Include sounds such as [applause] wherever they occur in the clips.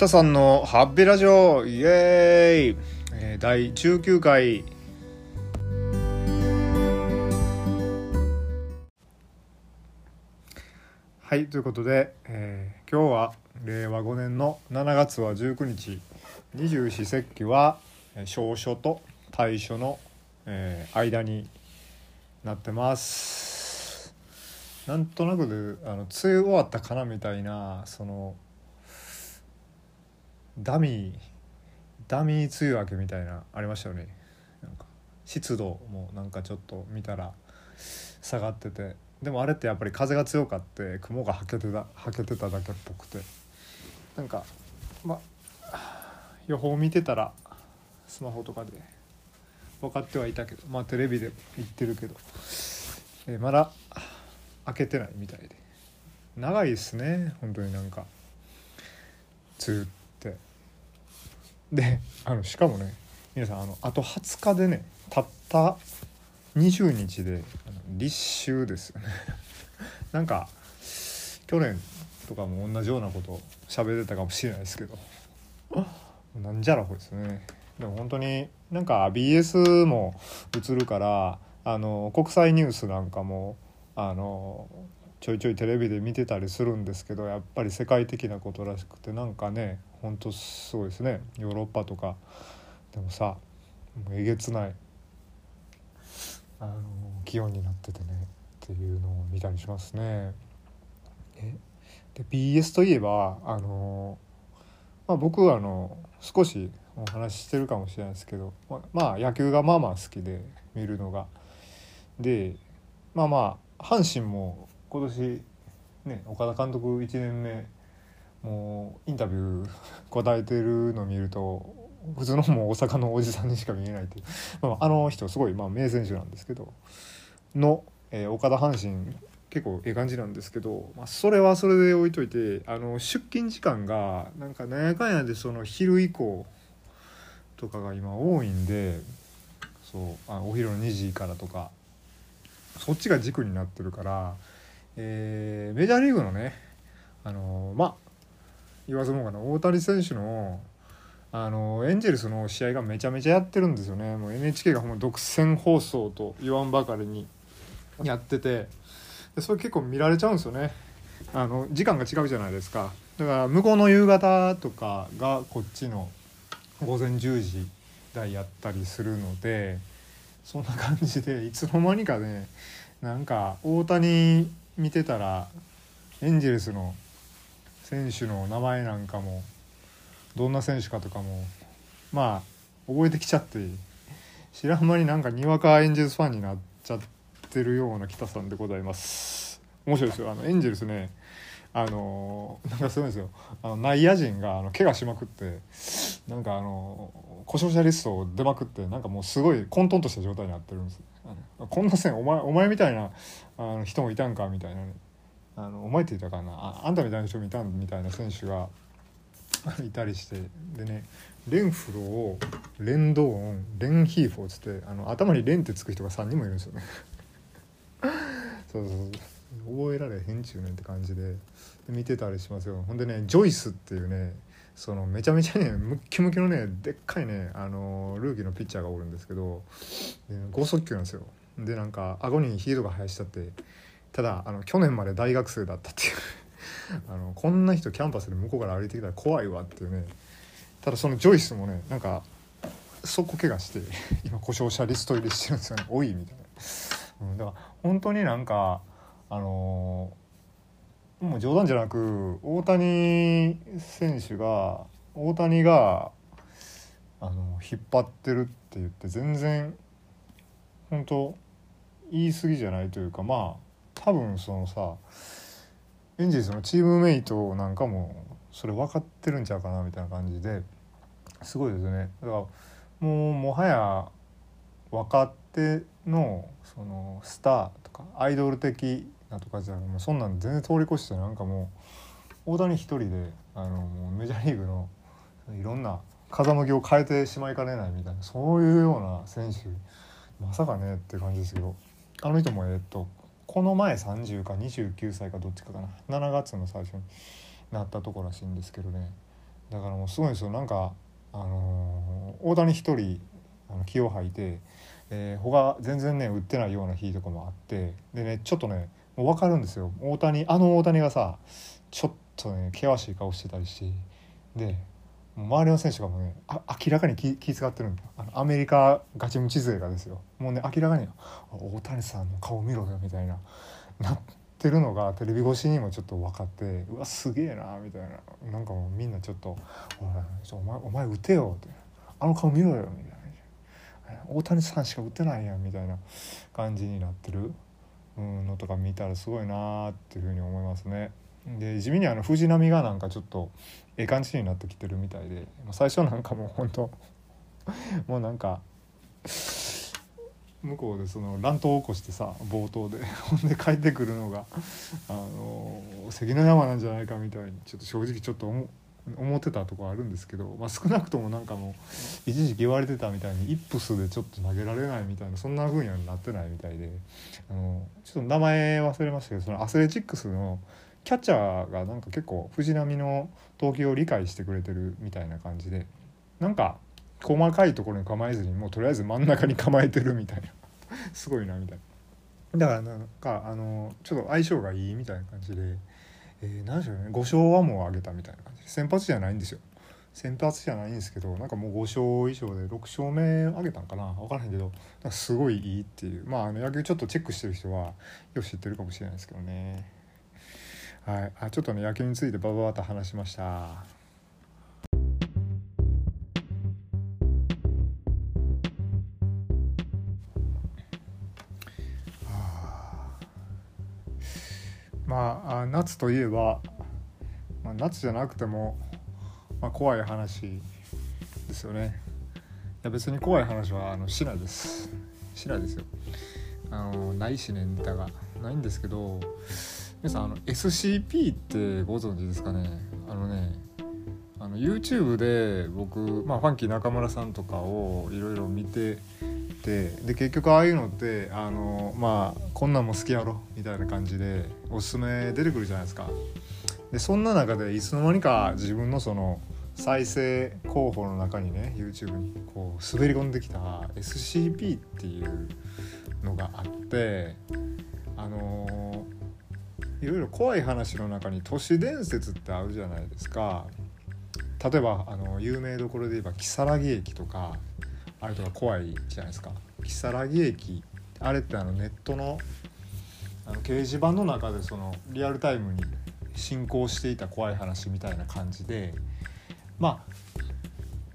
北さんのハッピーラジオイエーイ、えー、第19回はいということで、えー、今日は令和5年の7月は19日。二十四節気は小暑と大暑の、えー、間になってます。なんとなくであの梅雨終わったかなみたいなそのダミーダミー梅雨明けみたいなありましたよね。なんか湿度もなんかちょっと見たら下がってて。でもあれってやっぱり風が強かって雲がはけてたはけてただけっぽくて。なんかま予報見てたらスマホとかで分かってはいたけどまあテレビで言ってるけど、えー、まだ開けてないみたいで。長いですね本当になんか。梅雨って。であのしかもね皆さんあのあと20日でねたった20日で立秋ですよね。[laughs] なんか去年とかも同じようなこと喋ってたかもしれないですけど。なんじゃらほですね。でも本当になんか BS も映るからあの国際ニュースなんかもあのちょいちょいテレビで見てたりするんですけどやっぱり世界的なことらしくてなんかねほんとすごいですね。ヨーロッパとか。でもさえげつない。あの気温になっててね。っていうのを見たりしますね。で BS といえばあの、まあ、僕はあの少しお話ししてるかもしれないですけどまあ野球がまあまあ好きで見るのが。でまあまあ阪神も今年ね岡田監督1年目もうインタビュー [laughs] 答えてるの見ると普通のもう大阪のおじさんにしか見えないっていう、まあ、あの人すごいまあ名選手なんですけどの、えー、岡田阪神結構ええ感じなんですけど、まあ、それはそれで置いといてあの出勤時間がなんかなんやかんやでその昼以降とかが今多いんでそうあお昼の2時からとかそっちが軸になってるから、えー、メジャーリーグのねあのまあ言わずもがな大谷選手のあのエンジェルスの試合がめちゃめちゃやってるんですよね。もう NHK がほん独占放送と言わんばかりにやってて。でそれ結構見られちゃうんですよね。あの時間が違うじゃないですか。だから向こうの夕方とかがこっちの午前10時台やったりするのでそんな感じでいつの間にかねなんか大谷見てたらエンジェルスの選手の名前なんかもどんな選手かとかもまあ覚えてきちゃって知らん間になんかにわかエンジェルスファンになっちゃってるような北さんでございます。面白いですよ。あのエンジェルスねあのなんかすごいですよ。あの内野陣があの怪我しまくってなんかあの故障者リストを出まくってなんかもうすごい混沌とした状態になってるんです。こんな線お前お前みたいなあの人もいたんかみたいなね。あのお前って言ったかな？ああんたみたいな人もいたんみたいな選手が [laughs] いたりしてでねレンフローレンドーンレンヒーフォーつってあの頭にレンってつく人が3人もいるんですよね。[laughs] そうそうそう。覚えられへんちゅうねんって感じで見てたりしますよ。ほんでねジョイスっていうねそのめちゃめちゃねムッキムキのねでっかいねあのルーキーのピッチャーがおるんですけど剛速球なんですよ。でなんか顎にヒートが生やしたってただあの去年まで大学生だったっていう。[laughs] あのこんな人キャンパスで向こうから歩いてきたら怖いわっていうね。ただそのジョイスもねなんかそこ怪我して [laughs] 今故障者リスト入りしてるんですよね。多いみたいな、うん、だから本当になんかあのー、もう冗談じゃなく大谷選手が大谷があの引っ張ってるって言って全然本当言い過ぎじゃないというかまあ多分そのさエンジェルスのチームメイトなんかもそれ分かってるんちゃうかなみたいな感じですごいですね。だからもうもはや若手のそのスターとかアイドル的なとかじゃもうそんなん全然通り越してなんかもう大谷一人であのもうメジャーリーグのいろんな風向きを変えてしまいかねないみたいなそういうような選手まさかねっていう感じですけどあの人もえっとこの前30か29歳かどっちかかな。7月の最初になったとこらしいんですけどね。だからもうすごいですよ。なんか、あのー大谷一人あの気を吐いて、えー他全然ね打ってないような日とかもあってでねちょっとねもう分かるんですよ。大谷あの大谷がさちょっとね険しい顔してたりしてで周りの選手がもうね明らかに気気遣ってるんだアメリカガチムチ勢がですよ。もうね明らかに「大谷さんの顔見ろよ」みたいななってるのがテレビ越しにもちょっと分かってうわすげえなみたいな。なんかもうみんなちょっと「お前お前打てよ」って「あの顔見ろよ」みたいな「大谷さんしか打てないやん」みたいな感じになってる。のとか見たらすごいなーっていうふうに思いますね。で地味にあの藤波がなんかちょっとええ感じになってきてるみたいで。最初なんかもう本当 [laughs] もうなんか向こうでその乱闘を起こしてさ冒頭で。[laughs] ほんで帰ってくるのがあの関の山なんじゃないかみたいにちょっと正直ちょっと思思ってたとこあるんですけど、まあ、少なくともなんかもう一時期言われてたみたいにイップスでちょっと投げられないみたいなそんな風にはなってないみたいであのちょっと名前忘れましたけどそのアスレチックスのキャッチャーがなんか結構藤波の投球を理解してくれてるみたいな感じでなんか細かいところに構えずにもうとりあえず真ん中に構えてるみたいな。[laughs] すごいなみたいな。だからなんかあのちょっと相性がいいみたいな感じで、えー、何でしょうね。5勝はもう上げたみたいな感じで。先発じゃないんですよ。先発じゃないんですけどなんかもう5勝以上で6勝目上げたんかな。分からへんけどなんかすごいいいっていう。まああの野球ちょっとチェックしてる人はよく知ってるかもしれないですけどね。はい。あちょっとね野球についてバババッと話しました。まあ夏といえば、まあ、夏じゃなくても、まあ、怖い話ですよね。いや別に怖い話はあのしなです。しないですよ。あのないしねネタが。ないんですけど皆さんあの SCP ってご存知ですかね？あのねあの YouTube で僕、まあ、ファンキー中村さんとかをいろいろ見ててで結局ああいうのってあのまあこんなんも好きやろみたいな感じでおすすめ出てくるじゃないですか。でそんな中でいつの間にか自分のその再生候補の中にね YouTube にこう滑り込んできた SCP っていうのがあってあのいろいろ怖い話の中に都市伝説ってあるじゃないですか。例えばあの有名どころで言えば如月駅とかあれとか怖いじゃないですか。如月駅。あれってあのネットのあの掲示板の中でそのリアルタイムに進行していた怖い話みたいな感じでまあ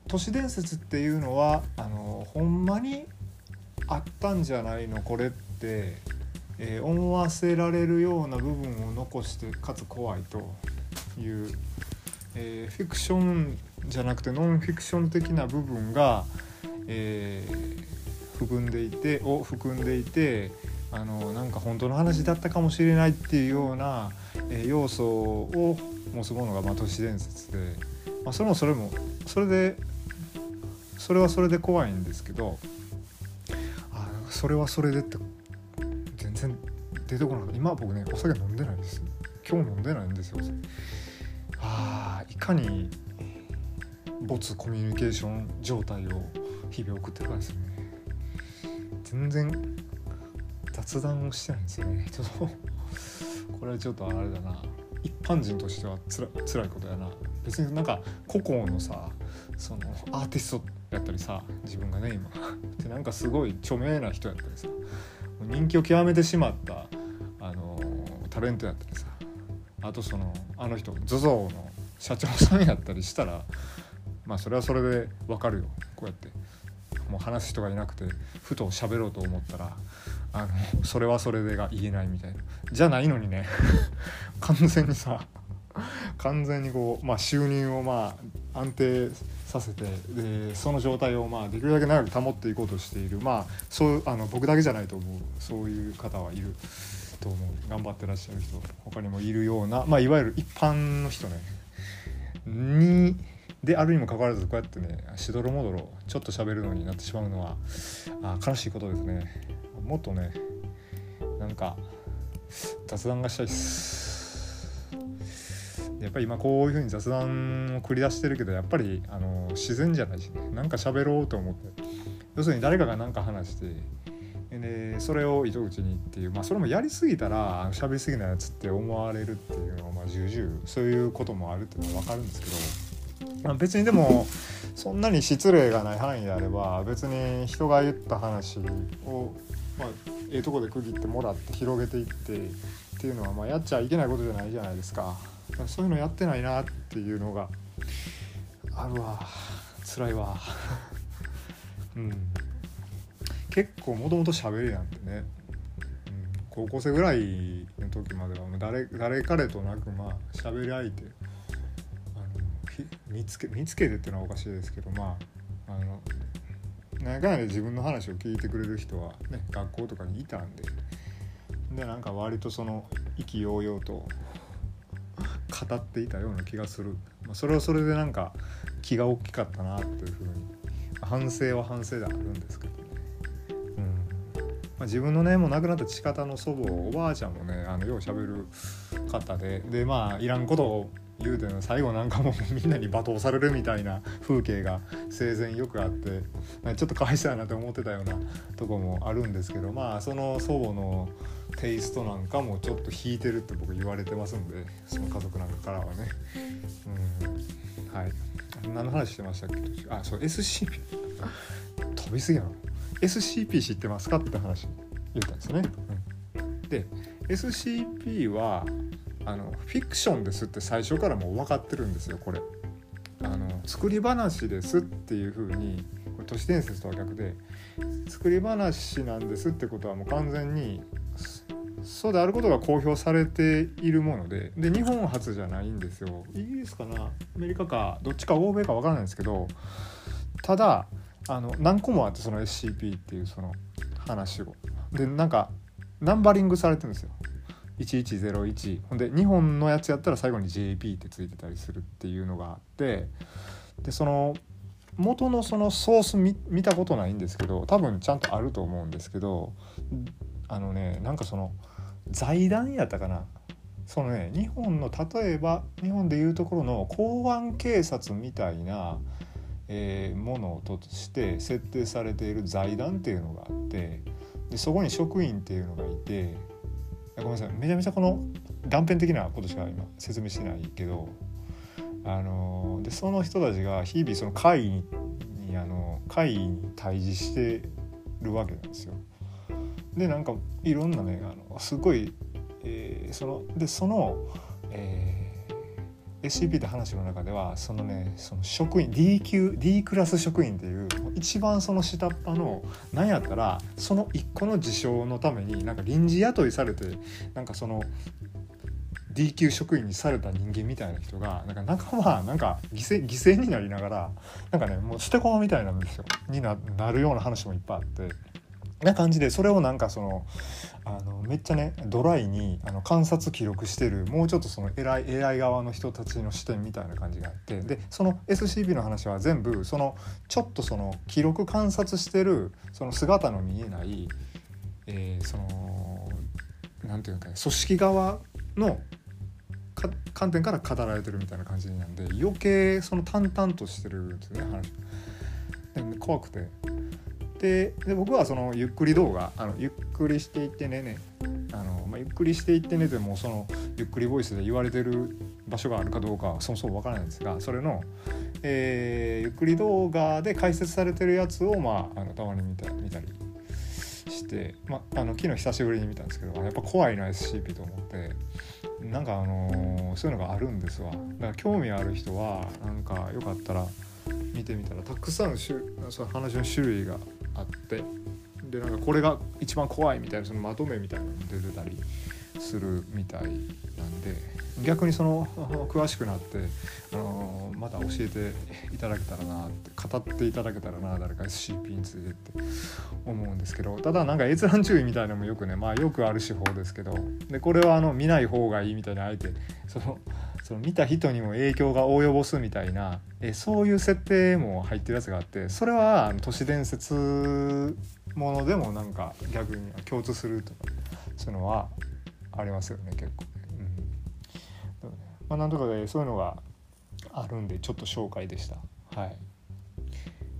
都市伝説っていうのはあのほんまにあったんじゃないのこれって、えー思わせられるような部分を残してかつ怖いという、えーフィクションじゃなくてノンフィクション的な部分が、えー含んでいてを含んでいてあのなんか本当の話だったかもしれないっていうような、えー要素を持つものが、まあ、都市伝説で、まあ、それもそれもそれでそれはそれで怖いんですけどあそれはそれでって全然出てこなかった。今は僕ねお酒飲んでないです。今日飲んでないんですよ。あいかに没コミュニケーション状態を日々送ってるかですね。全然雑談をしてないんですよね。[laughs] ちょっとこれはちょっとあれだな。一般人としてはつら辛いことやな。別になんか個々のさそのアーティストやったりさ自分がね今。[laughs] でなんかすごい著名な人やったりさ人気を極めてしまったあのタレントやったりさあとそのあの人 ZOZO の社長さんやったりしたらまあそれはそれでわかるよ。こうやってもう話す人がいなくてふと喋ろうと思ったらあのそれはそれでが言えないみたいな。じゃないのにね [laughs] 完全にさ完全にこう、まあ、収入をまあ安定させてでその状態をまあできるだけ長く保っていこうとしている。まあそうあの僕だけじゃないと思う。そういう方はいる。と思う。頑張ってらっしゃる人他にもいるような、まあ、いわゆる一般の人ね。にであるにもかかわらずこうやってねしどろもどろちょっと喋るのになってしまうのはあ悲しいことですね。もっとねなんか雑談がしたいです。やっぱり今こういうふうに雑談を繰り出してるけどやっぱりあの自然じゃないしね。なんか喋ろうと思って。要するに誰かが何か話してでそれを糸口にっていうまあそれもやりすぎたら喋りすぎなやつって思われるっていうのはまあ重々そういうこともあるっていうのは分かるんですけど、別にでもそんなに失礼がない範囲であれば別に人が言った話を、まあ、ええとこで区切ってもらって広げていってっていうのはまあやっちゃいけないことじゃないじゃないですか。そういうのやってないなっていうのがあるわ。辛いわ。[laughs] うん。結構もともと喋りなんてね、うん、高校生ぐらいの時までは誰誰彼となくまあ喋り相手 [laughs] 見つけ見つけるっていうのはおかしいですけどまああの何回で自分の話を聞いてくれる人はね学校とかにいたんででなんか割とその意気揚々と語っていたような気がする、まあ、それはそれでなんか気が大きかったなというふうに反省は反省であるんですけどうん。まあ、自分のねもう亡くなった父方の祖母おばあちゃんもねあのようしゃべる方ででまあいらんことを言うての最後なんかもみんなに罵倒されるみたいな風景が生前よくあってちょっとかわいそうやなって思ってたようなとこもあるんですけどまあその祖母のテイストなんかもちょっと引いてるって僕言われてますんでその家族なんかからはね。うん。はい。何の話してましたっけ？あそう SCP 飛びすぎやろ SCP 知ってますか？って話言ったんですね。うん、で SCP はあのフィクションですって最初からもう分かってるんですよこれ。あの作り話ですっていう風にこれ都市伝説とは逆で作り話なんですってことはもう完全にそうであることが公表されているものでで日本初じゃないんですよ。イギリスかなアメリカかどっちか欧米か分からないんですけどただあの何個もあってその SCP っていうその話を。でなんかナンバリングされてるんですよ。1101ほんで日本のやつやったら最後に JP ってついてたりするっていうのがあってでその元のそのソース見見たことないんですけど多分ちゃんとあると思うんですけどあのねなんかその財団やったかな。そのね日本の例えば日本でいうところの公安警察みたいなえー、ものとして設定されている財団っていうのがあってでそこに職員っていうのがいてごめんなさいめちゃめちゃこの断片的なことしか今説明してないけどあのでその人たちが日々その会にあの会に対峙してるわけなんですよ。でなんかいろんなねあのすごい、えー、そのでその、えー SCP って話の中ではそのねその職員 D 級 D クラス職員っていう一番その下っ端の何やったらその一個の事象のためになんか臨時雇いされてなんかその D 級職員にされた人間みたいな人がなんか仲間なんか犠牲犠牲になりながらなんかねもう捨て駒みたいなんですよになるような話もいっぱいあって。な感じでそれをなんかそのあのめっちゃねドライにあの観察記録してるもうちょっとその偉い AI 側の人たちの視点みたいな感じがあってでその SCP の話は全部そのちょっとその記録観察してるその姿の見えない、えー、そのなんていうか、ね、組織側の観点から語られてるみたいな感じなんで余計その淡々としてるんですね話。怖くてで僕はそのゆっくり動画あのゆっくりしていってねねあの、まあ、ゆっくりしていってねでもそのゆっくりボイスで言われてる場所があるかどうかはそもそもわからないんですがそれの、えー、ゆっくり動画で解説されてるやつを、まあ、あのたまに見た見たりして、まあ、あの昨日久しぶりに見たんですけどやっぱ怖いな SCP と思って。なんかあのー、そういうのがあるんですわ。だから興味ある人はなんかよかったら見てみたらたくさんその話の種類があってでなんかこれが一番怖いみたいなそのまとめみたいなの出てたり。するみたいなんで逆にその [laughs] 詳しくなって、あのまた教えていただけたらなって語っていただけたらな誰か SCP についてって思うんですけどただなんか閲覧注意みたいなのもよくねまあよくある手法ですけどでこれはあの見ない方がいいみたいなあえてそのその見た人にも影響が及ぼすみたいなえそういう設定も入ってるやつがあってそれは都市伝説ものでもなんか逆に共通するとかそういうのはありますよね結構ね。うんまあ、なんとかでそういうのがあるんでちょっと紹介でしたはい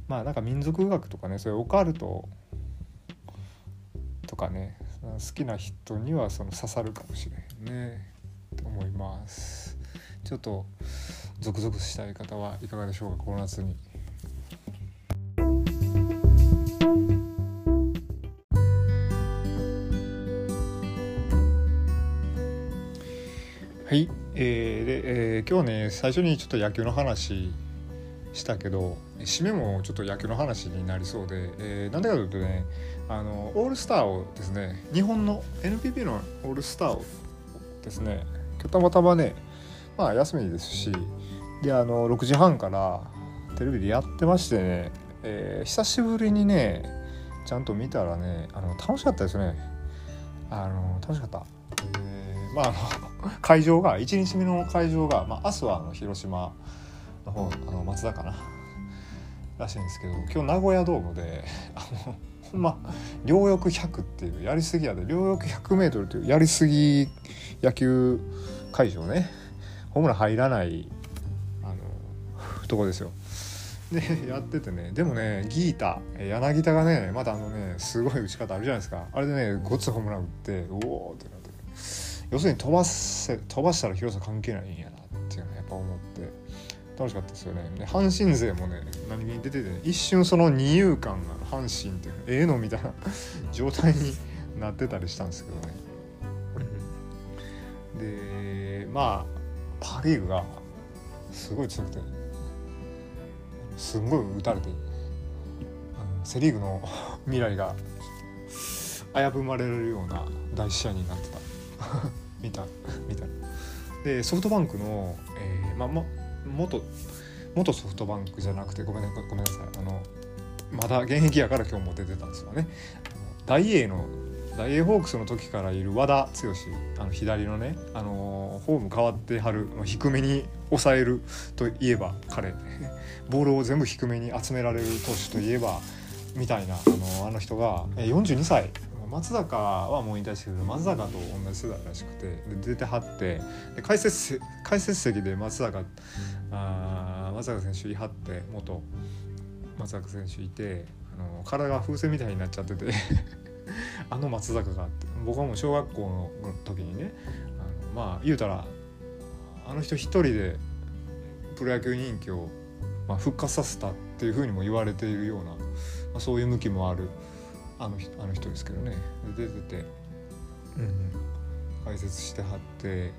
まあなんか民族学とかねそういうオカルトとかね好きな人にはその刺さるかもしれんねと思いますちょっとゾクゾクしたい方はいかがでしょうかこの夏に。はい、えー、で、えー、今日ね最初にちょっと野球の話したけど締めもちょっと野球の話になりそうで、えー、なんでかというとねあのオールスターをですね日本の NPB のオールスターをですね今日たまたまねまあ休みですしであの6時半からテレビでやってましてね、えー、久しぶりにねちゃんと見たらねあの楽しかったですね。あの楽しかった、えー、まああの会場が1日目の会場が、まあ、明日はあの広島の方あの松田かな？らしいんですけど今日名古屋ドームであのほんま両翼100っていうやりすぎやで。両翼 100m というやりすぎ野球会場ね。ホームラン入らないあのとこですよ。でやっててね。でもねギータ柳田がねまたあのねすごい打ち方あるじゃないですか。あれでねごつホームラン打っておおってなって。要するに飛ばせ飛ばしたら広さ関係ないんやなっていうのはやっぱ思って楽しかったですよね。で阪神勢もね何気に出てて、ね、一瞬その二遊間が阪神っていうええのみたいな状態になってたりしたんですけどね。でまあパ・リーグがすごい強くてすんごい打たれてセ・リーグの未来が危ぶまれるような大試合になってた [laughs] 見た見た。でソフトバンクの、えー、まあま元元ソフトバンクじゃなくてごめん,、ごめんなさい。あのまだ現役やから今日も出てたんですよね。大英の大英ホークスの時からいる和田剛あの左のね、あのフォーム変わってはる低めに抑えるといえば彼。[laughs] ボールを全部低めに集められる投手といえばみたいなあのあの人が42歳松坂はもう引退してけど松坂と同じ世代らしくてで出てはってで解説解説席で松坂あ松坂選手いはって元松坂選手いてあの体が風船みたいになっちゃってて [laughs] あの松坂があって僕はもう小学校の時にねあのまあ言うたらあの人一人でプロ野球人気を、まあ、復活させたっていうふうにも言われているような、まあ、そういう向きもあるあのあの人ですけどね。出てて、うん、解説してはって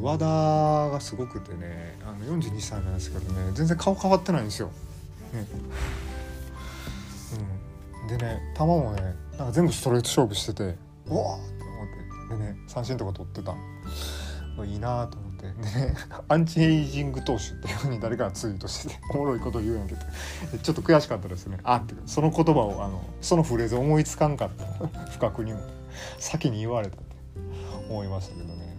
和田がすごくてねあの42歳なんですけどね全然顔変わってないんですよ。ね。うん、でね球もねなんか全部ストレート勝負しててうわーって思ってでね三振とか取ってた。いいなと思てね。アンチエイジング投手っていうふうに誰かがツイートしてて [laughs] おもろいこと言うんやけど。ちょっと悔しかったですね。あってその言葉をあのそのフレーズ思いつかんかった。[laughs] 不覚にも。先に言われたって。思いましたけどね。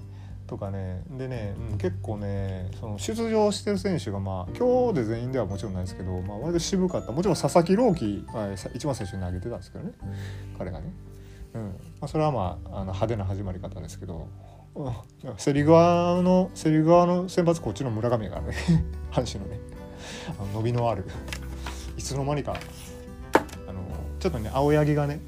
とかね。でね、うん、結構ねその出場してる選手がまあ今日で全員ではもちろんないですけど、まあ、割と渋かった。もちろん佐々木朗希、まあ、一番最初に投げてたんですけどね。彼がね、うん。まあ、それはまああの派手な始まり方ですけど。セリ側のセリ側の選抜こっちの村上がね [laughs] 阪神のねあの伸びのある [laughs] いつの間にかあのちょっとね青柳がね、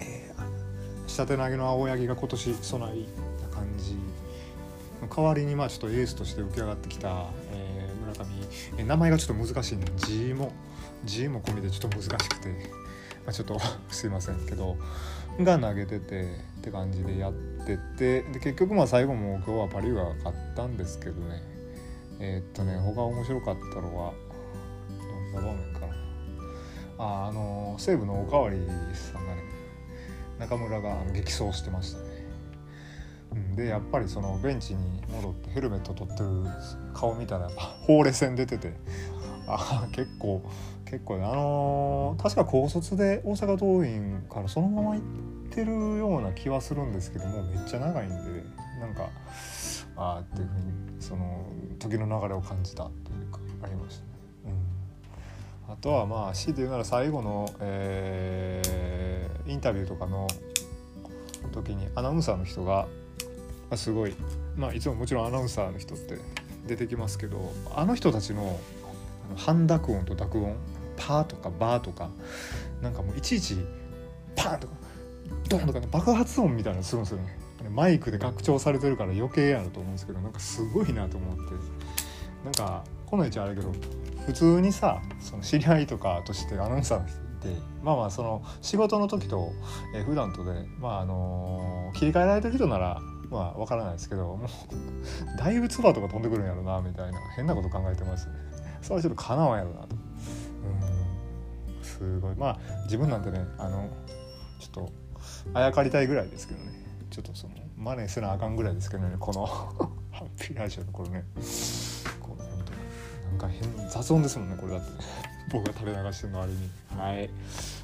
えー、下手投げの青柳が今年備えな感じ代わりにまあちょっとエースとして浮き上がってきた、えー、村上、えー、名前がちょっと難しい。んで G も G も込みでちょっと難しくて、まあ、ちょっと [laughs] すいませんけどが投げててって感じでやっててで結局まあ最後も今日はパ・リーグが勝ったんですけどね。えー、っとね他面白かったのはどんな場面かな。ああの西武のおかわりさんがね中村が激走してましたね、うん、でやっぱりそのベンチに戻ってヘルメット取ってる顔見たらやっぱほうれい線出ててあ結構結構ねあのー、確か高卒で大阪桐蔭からそのまま行ってるような気はするんですけどもめっちゃ長いんでなんかああっていうふうにその時の流れを感じたというかありましたね。うん、あとはまあ強いて言うなら最後の、えー、インタビューとかの時にアナウンサーの人が、すごい、まあ、いつももちろんアナウンサーの人って出てきますけどあの人たちの半濁音と濁音パーとかバーとかなんかもういちいちパーンとかドンとか、ね、爆発音みたいなのするんですよね。マイクで拡張されてるから余計やると思うんですけどなんかすごいなと思って。なんかこの位置あれけど普通にさその知り合いとかとしてアナウンサーの人ってまあまあその仕事の時と、えー、普段とでまああのー、切り替えられてる人ならまあ分からないですけどもうだいぶ唾とか飛んでくるんやろなみたいな変なこと考えてますね。それはちょっとかなわんやろなと。うん。すごい。まあ自分なんてねあのちょっとあやかりたいぐらいですけどね。ちょっとその真似せなあかんぐらいですけどねこのハッピーラジオのこれねこうねなんか変雑音ですもんねこれだって。僕が垂れ流してるのあれに。はい。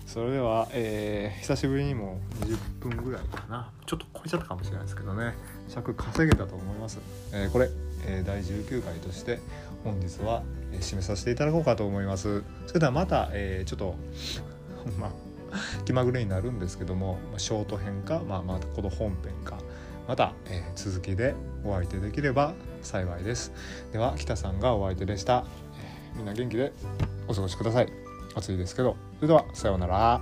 それでは、えー、久しぶりにも20分ぐらいかな。ちょっと超えちゃったかもしれないですけどね。尺稼げたと思います、えー、これ、えー、第19回として本日は、え締めさせていただこうかと思います。それではまた、えーちょっとまあ気まぐれになるんですけどもショート編か、まあ、またこの本編かまた、えー、続きでお相手できれば幸いです。では北さんがお相手でした、え、みんな元気でお過ごしください。暑いですけど。それではさようなら。